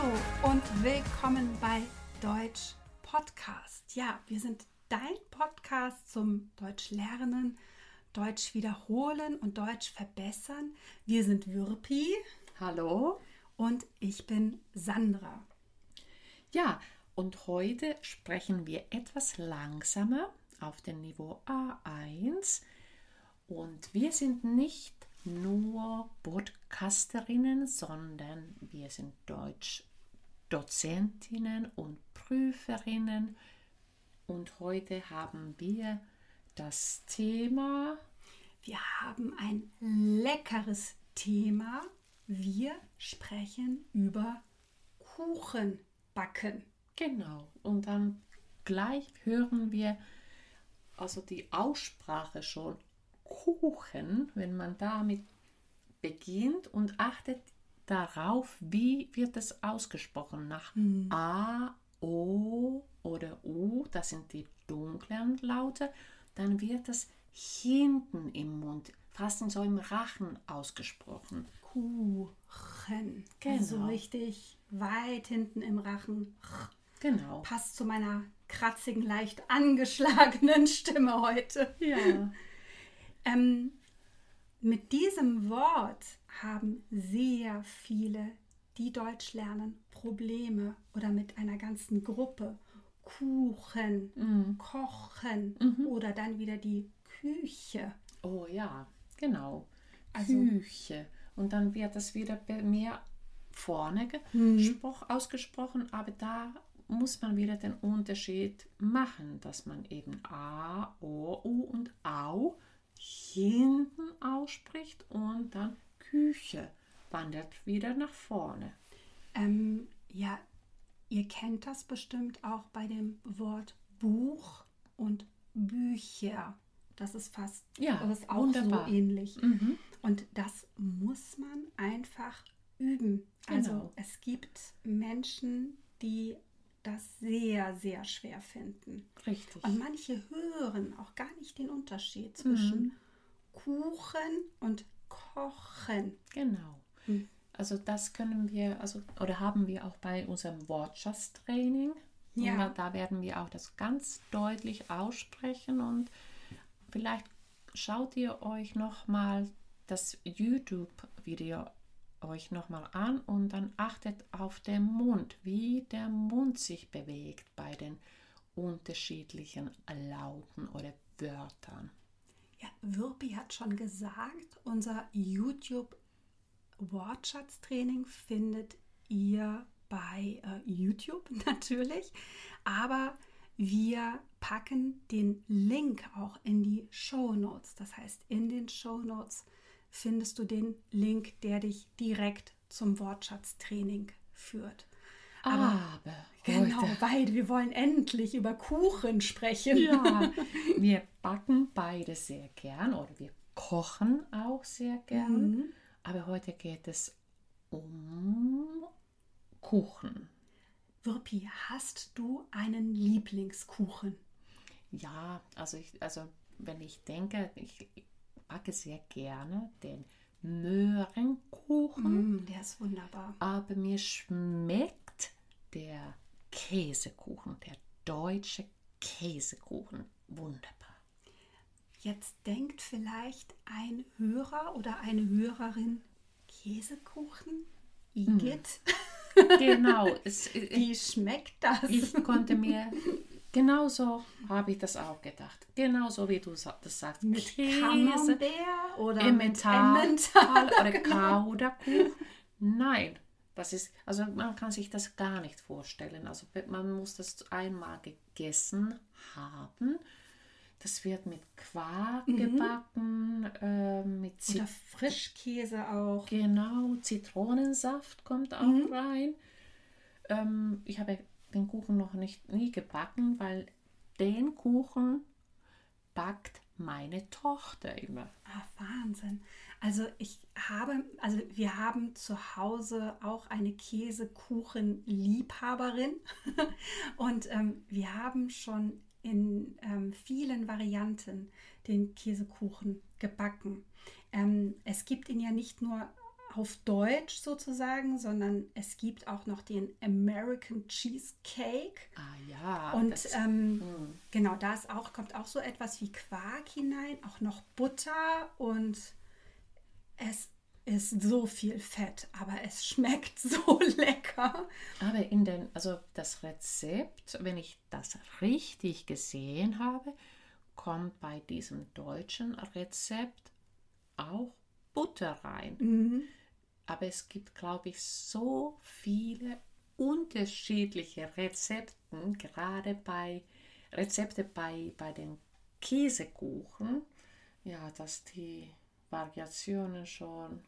Hallo und willkommen bei Deutsch Podcast. Ja, wir sind dein Podcast zum Deutsch lernen, Deutsch wiederholen und Deutsch verbessern. Wir sind Würpi. Hallo. Und ich bin Sandra. Ja, und heute sprechen wir etwas langsamer auf dem Niveau A1. Und wir sind nicht nur Podcasterinnen, sondern wir sind Deutsch-Dozentinnen und Prüferinnen. Und heute haben wir das Thema. Wir haben ein leckeres Thema. Wir sprechen über Kuchenbacken. Genau. Und dann gleich hören wir also die Aussprache schon Kuchen, wenn man damit beginnt und achtet darauf, wie wird es ausgesprochen. Nach mhm. A, O oder U, das sind die dunklen Laute, dann wird es hinten im Mund, fast so im Rachen ausgesprochen. Kuchen. Genau. Also richtig weit hinten im Rachen. Genau. Passt zu meiner kratzigen, leicht angeschlagenen Stimme heute. Ja. ähm, mit diesem Wort haben sehr viele, die Deutsch lernen, Probleme oder mit einer ganzen Gruppe. Kuchen, mhm. Kochen mhm. oder dann wieder die Küche. Oh ja, genau. Also, Küche. Und dann wird das wieder mehr vorne mhm. ausgesprochen, aber da muss man wieder den Unterschied machen, dass man eben A, O, U und Au hinten ausspricht und dann Küche wandert wieder nach vorne. Ähm, ja, ihr kennt das bestimmt auch bei dem Wort Buch und Bücher. Das ist fast ja, das ist auch wunderbar. so ähnlich. Mhm. Und das muss man einfach üben. Also genau. es gibt Menschen, die das sehr, sehr schwer finden. Richtig. Und manche hören auch gar nicht den Unterschied zwischen mhm. Kuchen und Kochen. Genau. Mhm. Also das können wir, also oder haben wir auch bei unserem Wortschatztraining. Ja. da werden wir auch das ganz deutlich aussprechen und vielleicht schaut ihr euch noch mal das YouTube-Video euch nochmal an und dann achtet auf den Mund, wie der Mund sich bewegt bei den unterschiedlichen Lauten oder Wörtern. Ja, Wirpi hat schon gesagt, unser YouTube Wortschatztraining findet ihr bei äh, YouTube natürlich, aber wir packen den Link auch in die Show Notes. Das heißt, in den Show Notes findest du den Link, der dich direkt zum Wortschatztraining führt. Aber, Aber genau, weil wir wollen endlich über Kuchen sprechen. Ja, wir backen beide sehr gern oder wir kochen auch sehr gern. Mhm. Aber heute geht es um Kuchen. Wirpi, hast du einen Lieblingskuchen? Ja, also ich, also wenn ich denke, ich, backe sehr gerne den Möhrenkuchen. Mm, der ist wunderbar. Aber mir schmeckt der Käsekuchen, der deutsche Käsekuchen wunderbar. Jetzt denkt vielleicht ein Hörer oder eine Hörerin, Käsekuchen? Igitt? Mm. Genau. Es, Wie schmeckt das? Ich konnte mir Genauso habe ich das auch gedacht. Genauso wie du das sagst. Mit Käse, Camembert oder Emmental, Emmental oder. Kauderkuchen. Nein, das ist, also man kann sich das gar nicht vorstellen. Also man muss das einmal gegessen haben. Das wird mit Quark mhm. gebacken, äh, mit Zit Oder Frischkäse auch. Genau, Zitronensaft kommt auch mhm. rein. Ähm, ich habe den Kuchen noch nicht nie gebacken, weil den Kuchen backt meine Tochter immer. Ah, Wahnsinn. Also ich habe, also wir haben zu Hause auch eine Käsekuchenliebhaberin und ähm, wir haben schon in ähm, vielen Varianten den Käsekuchen gebacken. Ähm, es gibt ihn ja nicht nur auf Deutsch sozusagen, sondern es gibt auch noch den American Cheesecake. Ah ja. Und das, ähm, hm. genau, da ist auch, kommt auch so etwas wie Quark hinein, auch noch Butter und es ist so viel Fett, aber es schmeckt so lecker. Aber in den, also das Rezept, wenn ich das richtig gesehen habe, kommt bei diesem deutschen Rezept auch Butter rein. Mhm. Aber es gibt, glaube ich, so viele unterschiedliche Rezepten, gerade bei Rezepte bei, bei den Käsekuchen, ja, dass die Variationen schon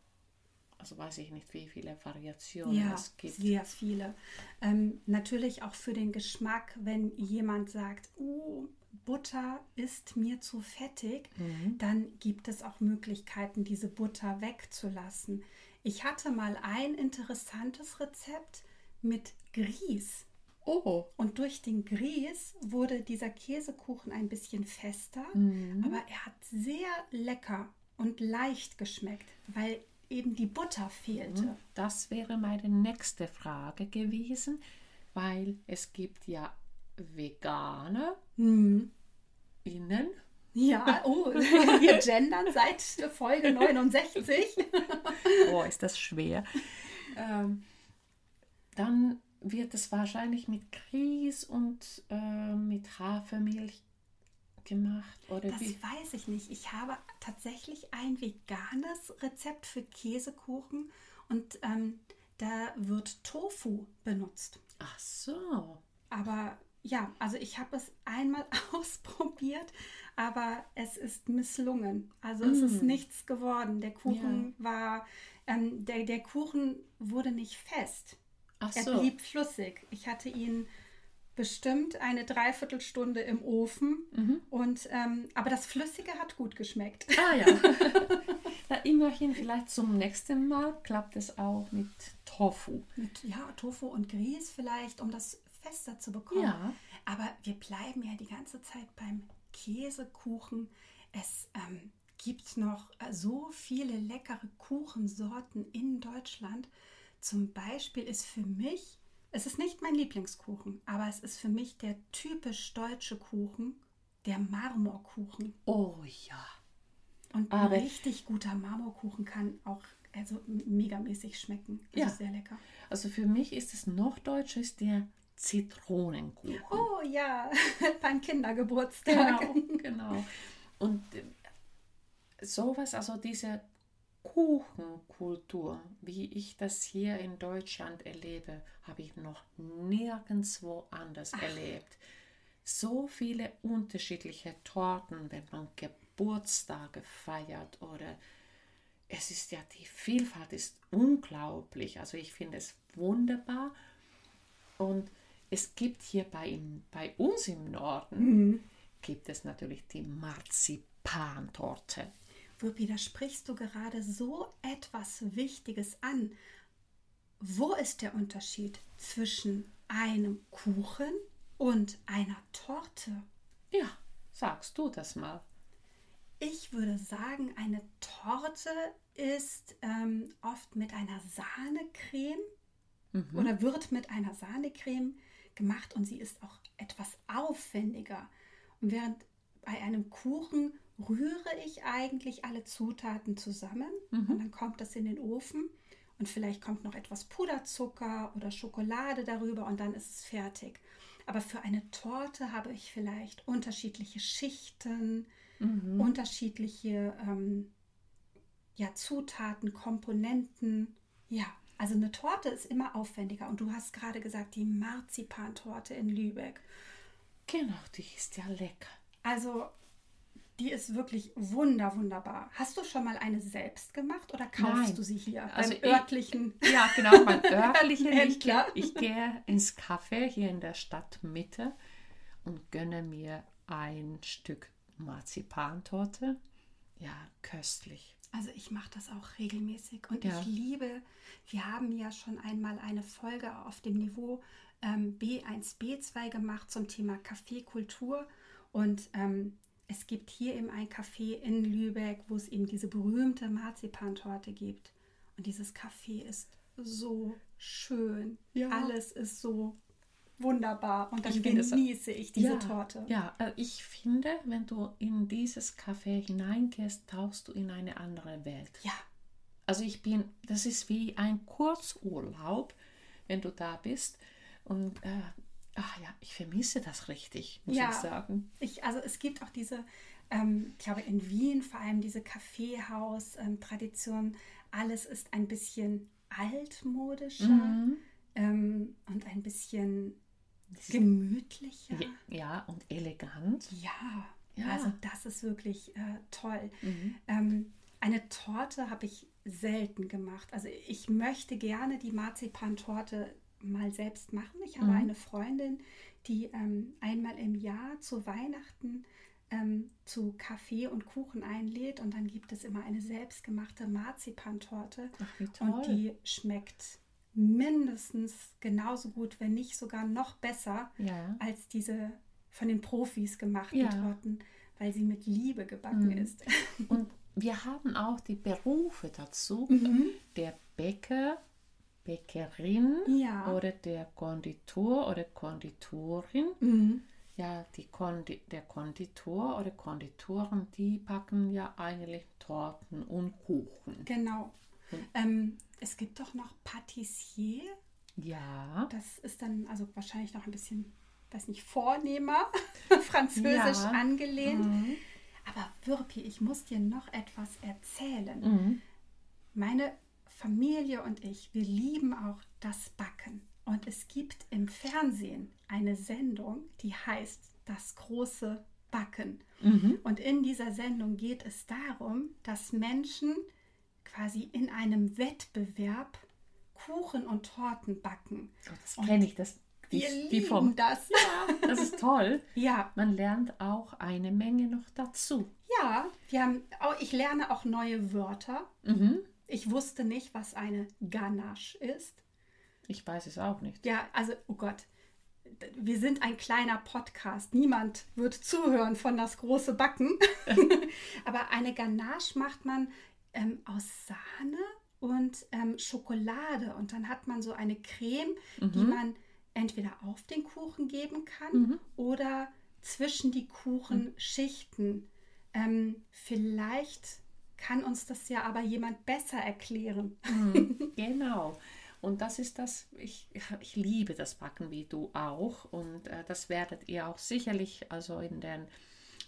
also weiß ich nicht, wie viele Variationen ja, es gibt. Sehr viele. Ähm, natürlich auch für den Geschmack, wenn jemand sagt, uh, Butter ist mir zu fettig, mhm. dann gibt es auch Möglichkeiten, diese Butter wegzulassen. Ich hatte mal ein interessantes Rezept mit Grieß. Oh. Und durch den Grieß wurde dieser Käsekuchen ein bisschen fester, mhm. aber er hat sehr lecker und leicht geschmeckt, weil eben die Butter fehlte. Mhm. Das wäre meine nächste Frage gewesen, weil es gibt ja Veganer mhm. innen. Ja, oh, wir gendern seit Folge 69. oh, ist das schwer. Ähm, dann wird es wahrscheinlich mit Grieß und äh, mit Hafermilch gemacht? Oder das wie? weiß ich nicht. Ich habe tatsächlich ein veganes Rezept für Käsekuchen und ähm, da wird Tofu benutzt. Ach so. Aber ja, also ich habe es einmal ausprobiert, aber es ist misslungen. Also mm. es ist mm. nichts geworden. Der Kuchen ja. war, ähm, der, der Kuchen wurde nicht fest. Ach er so. blieb flüssig. Ich hatte ihn bestimmt eine Dreiviertelstunde im Ofen. Mhm. Und, ähm, aber das Flüssige hat gut geschmeckt. Ah ja. Na, immerhin, vielleicht zum nächsten Mal klappt es auch mit Tofu. Mit, ja, Tofu und Grieß vielleicht, um das fester zu bekommen. Ja. Aber wir bleiben ja die ganze Zeit beim Käsekuchen. Es ähm, gibt noch äh, so viele leckere Kuchensorten in Deutschland. Zum Beispiel ist für mich es ist nicht mein Lieblingskuchen, aber es ist für mich der typisch deutsche Kuchen, der Marmorkuchen. Oh ja. Und aber ein richtig guter Marmorkuchen kann auch also megamäßig schmecken. Also ja. sehr lecker. Also für mich ist es noch deutscher, ist der Zitronenkuchen. Oh ja, beim Kindergeburtstag. Genau, genau. Und äh, sowas, also diese Kuchenkultur, wie ich das hier in Deutschland erlebe, habe ich noch nirgendwo anders Ach. erlebt. So viele unterschiedliche Torten, wenn man Geburtstage feiert oder es ist ja, die Vielfalt ist unglaublich. Also ich finde es wunderbar. Und es gibt hier bei, bei uns im Norden, mhm. gibt es natürlich die Marzipantorte. Wirpi, da sprichst du gerade so etwas Wichtiges an. Wo ist der Unterschied zwischen einem Kuchen und einer Torte? Ja, sagst du das mal. Ich würde sagen, eine Torte ist ähm, oft mit einer Sahnecreme mhm. oder wird mit einer Sahnecreme gemacht und sie ist auch etwas aufwendiger. Und während bei einem Kuchen rühre ich eigentlich alle Zutaten zusammen mhm. und dann kommt das in den Ofen und vielleicht kommt noch etwas Puderzucker oder Schokolade darüber und dann ist es fertig. Aber für eine Torte habe ich vielleicht unterschiedliche Schichten, mhm. unterschiedliche ähm, ja, Zutaten, Komponenten. Ja, also eine Torte ist immer aufwendiger. Und du hast gerade gesagt, die Marzipantorte in Lübeck. Genau, die ist ja lecker. Also die ist wirklich wunder, wunderbar. Hast du schon mal eine selbst gemacht oder kaufst Nein. du sie hier also beim örtlichen? Ich, ja, genau, beim örtlichen. ich, ich gehe ins Café hier in der Stadtmitte und gönne mir ein Stück Marzipantorte. Ja, köstlich. Also ich mache das auch regelmäßig und ja. ich liebe, wir haben ja schon einmal eine Folge auf dem Niveau ähm, B1, B2 gemacht zum Thema Kaffeekultur und ähm, es gibt hier eben ein Café in Lübeck, wo es eben diese berühmte Marzipantorte gibt. Und dieses Café ist so schön. Ja. Alles ist so wunderbar. Und dann Ich genieße ich diese ja, Torte. Ja, äh, ich finde, wenn du in dieses Café hineingehst, tauchst du in eine andere Welt. Ja. Also ich bin, das ist wie ein Kurzurlaub, wenn du da bist. Und äh, ach ja, ich vermisse das richtig, muss Ja. ich sagen. Ich, also es gibt auch diese, ähm, ich glaube in Wien vor allem diese Kaffeehaus-Tradition. Alles ist ein bisschen altmodischer Mhm. ähm, und ein bisschen gemütlicher. Ja, und elegant. Ja, Ja. also das ist wirklich äh, toll. Mhm. Ähm, eine Torte habe ich selten gemacht. Also ich möchte gerne die Marzipantorte mal selbst machen. Ich habe Mhm. eine Freundin, die ähm, einmal im Jahr zu Weihnachten ähm, zu Kaffee und Kuchen einlädt und dann gibt es immer eine selbstgemachte Marzipantorte Ach, und die schmeckt mindestens genauso gut, wenn nicht sogar noch besser ja. als diese von den Profis gemachten Ja. Torten, weil sie mit Liebe gebacken Mhm. ist. Und wir haben auch die Berufe dazu. Mhm. Der Bäcker, Bäckerin Ja. oder der Konditor oder Konditorin. Mhm. Ja, die Kondi der Konditor oder Konditoren, die backen ja eigentlich Torten und Kuchen. Genau. Mhm. Ähm, es gibt doch noch Patissier. Ja, Das ist dann also wahrscheinlich noch ein bisschen, weiß nicht, vornehmer, französisch Ja. angelehnt. Mhm. Aber Wirpi, ich muss dir noch etwas erzählen. Mhm. Meine Familie und ich, wir lieben auch das Backen. Und es gibt im Fernsehen eine Sendung, die heißt Das große Backen. Mhm. Und in dieser Sendung geht es darum, dass Menschen quasi in einem Wettbewerb Kuchen und Torten backen. Oh, das kenne ich, das die, Wir die vom, das. Das ist toll. Ja, Man lernt auch eine Menge noch dazu. ja. Wir haben, oh, ich lerne auch neue Wörter. Mhm. Ich wusste nicht, was eine Ganache ist. Ich weiß es auch nicht. Ja, also, oh Gott, wir sind ein kleiner Podcast. Niemand wird zuhören von das große Backen. Aber eine Ganache macht man ähm, aus Sahne und ähm, Schokolade. Und dann hat man so eine Creme, die man entweder auf den Kuchen geben kann Mhm. oder zwischen die Kuchenschichten. Ähm, vielleicht kann uns das ja aber jemand besser erklären. Mhm, genau. Und das ist das, ich, ich liebe das Backen wie du auch. Und äh, das werdet ihr auch sicherlich also in den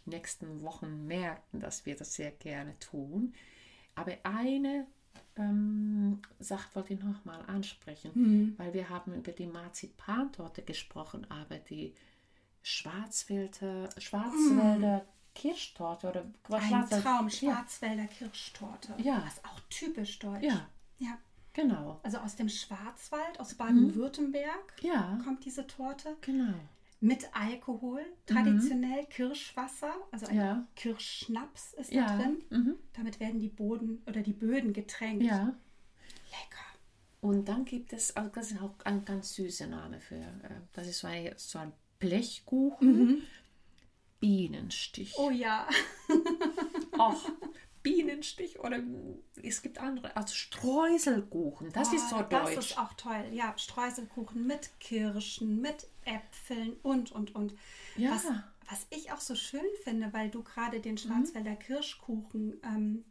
nächsten Wochen merken, dass wir das sehr gerne tun. Aber eine ähm, Sache wollte ich noch mal ansprechen, weil wir haben über die Marzipantorte gesprochen, aber die Schwarzwälder, Schwarzwälder Kirschtorte oder was Ein Traum, Ja, Schwarzwälder Kirschtorte. Ja. Das ist auch typisch deutsch. ja, ja. genau. Also aus dem Schwarzwald, aus Baden-Württemberg Ja, kommt diese Torte. genau. Mit Alkohol, traditionell Kirschwasser, also ein Ja. Kirschschnaps ist Ja. da drin. Mhm. Damit werden die Boden oder die Böden getränkt. Ja. Lecker. Und dann gibt es, also das ist auch ein ganz süßer Name für, äh, das ist so ein, so ein Blechkuchen. Bienenstich. Oh ja. Ach, Bienenstich oder es gibt andere, also Streuselkuchen, das ist so Oh, Das deutsch. ist auch toll. Ja, Streuselkuchen mit Kirschen, mit Äpfeln und, und, und. Ja. Was, was ich auch so schön finde, weil du gerade den Schwarzwälder Kirschkuchen ähm,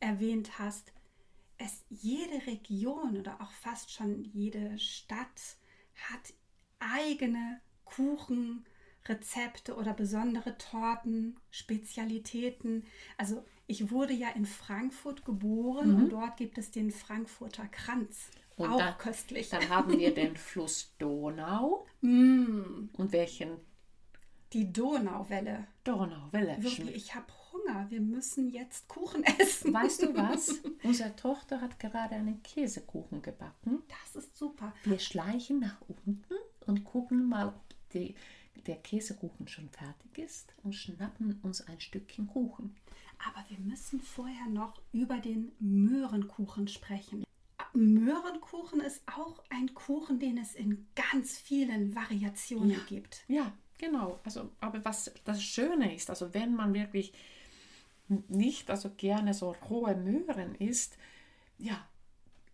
erwähnt hast, es jede Region oder auch fast schon jede Stadt hat eigene Kuchenrezepte oder besondere Torten, Spezialitäten. Also ich wurde ja in Frankfurt geboren und dort gibt es den Frankfurter Kranz. Und auch dann- köstlich. Dann haben wir den Fluss Donau Mm, und welchen die Donauwelle. Donauwelle. Wirklich, ich habe Hunger. Wir müssen jetzt Kuchen essen. Weißt du was? Unsere Tochter hat gerade einen Käsekuchen gebacken. Das ist super. Wir schleichen nach unten und gucken mal, ob die, der Käsekuchen schon fertig ist und schnappen uns ein Stückchen Kuchen. Aber wir müssen vorher noch über den Möhrenkuchen sprechen. Möhrenkuchen ist auch ein Kuchen, den es in ganz vielen Variationen gibt. Ja, genau. Also, aber was das Schöne ist, also wenn man wirklich nicht also gerne so rohe Möhren isst, ja,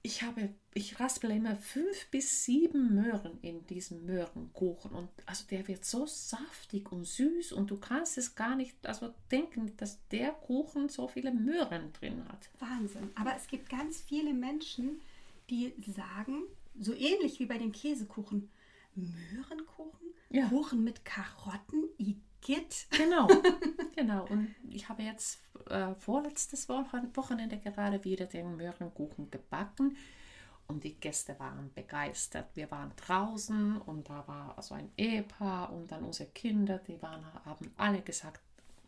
ich habe, ich raspel immer fünf bis sieben Möhren in diesem Möhrenkuchen und also der wird so saftig und süß und du kannst es gar nicht also denken, dass der Kuchen so viele Möhren drin hat. Wahnsinn. Aber es gibt ganz viele Menschen, die sagen, so ähnlich wie bei den Käsekuchen, Möhrenkuchen, ja. Kuchen mit Karotten, Igitt. Genau, genau. Und ich habe jetzt äh, vorletztes Wochenende gerade wieder den Möhrenkuchen gebacken und die Gäste waren begeistert. Wir waren draußen und da war also ein Ehepaar und dann unsere Kinder, die waren, haben alle gesagt,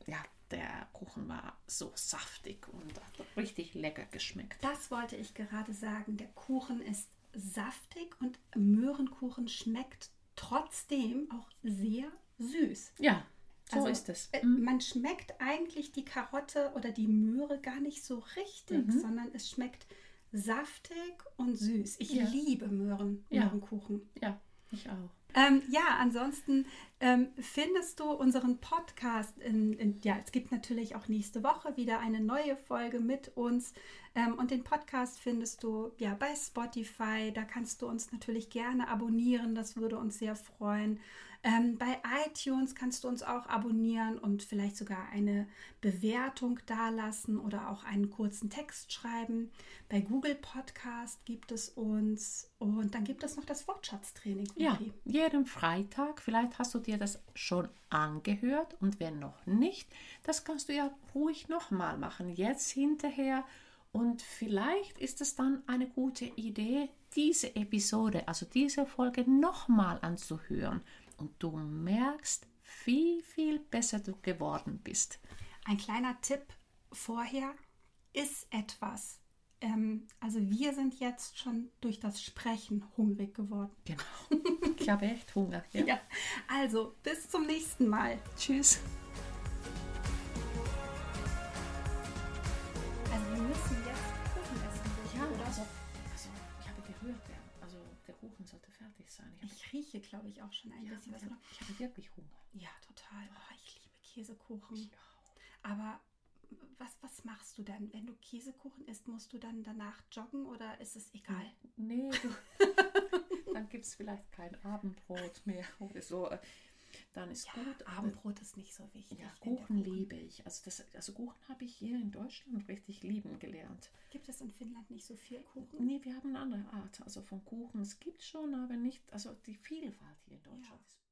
ja, der Kuchen war so saftig und hat richtig lecker geschmeckt. Das wollte ich gerade sagen. Der Kuchen ist saftig und Möhrenkuchen schmeckt trotzdem auch sehr süß. Ja, so also, ist es. Äh, mhm. Man schmeckt eigentlich die Karotte oder die Möhre gar nicht so richtig, mhm. sondern es schmeckt saftig und süß. Ich ja. liebe Möhren, ja. Möhrenkuchen. Ja, ich auch. Ähm, ja, ansonsten ähm, findest du unseren Podcast in, in, ja, es gibt natürlich auch nächste Woche wieder eine neue Folge mit uns ähm, und den Podcast findest du ja bei Spotify, da kannst du uns natürlich gerne abonnieren, das würde uns sehr freuen ähm, bei iTunes kannst du uns auch abonnieren und vielleicht sogar eine Bewertung dalassen oder auch einen kurzen Text schreiben. Bei Google Podcast gibt es uns und dann gibt es noch das Wortschatztraining. Ja, jeden Freitag. Vielleicht hast du dir das schon angehört und wenn noch nicht, das kannst du ja ruhig nochmal machen. Jetzt hinterher. Und vielleicht ist es dann eine gute Idee, diese Episode, also diese Folge nochmal anzuhören und du merkst, wie viel besser du geworden bist. Ein kleiner Tipp vorher ist etwas. Ähm, also wir sind jetzt schon durch das Sprechen hungrig geworden. Genau. Ich habe echt Hunger. Ja. ja. Also bis zum nächsten Mal. Tschüss. Also wir müssen jetzt Kuchen essen. Ja, oder? Also, also ich habe gehört, der, also der Kuchen sollte fertig sein. Ich, ich rieche, glaube ich, auch schon ein ja, bisschen was. Ich habe wirklich Hunger. Ja, total. Oh, ich liebe Käsekuchen. Aber was, was machst du denn? Wenn du Käsekuchen isst, musst du dann danach joggen oder ist es egal? Nee, du, dann gibt es vielleicht kein Abendbrot mehr oder so. Dann ist ja, gut. Abendbrot ist nicht so wichtig. Ja, Kuchen liebe ich. Also, das, also Kuchen habe ich hier in Deutschland richtig lieben gelernt. Gibt es in Finnland nicht so viel Kuchen? Nee, wir haben eine andere Art. Also von Kuchen. Es gibt schon, aber nicht, also die Vielfalt hier in Deutschland ja. ist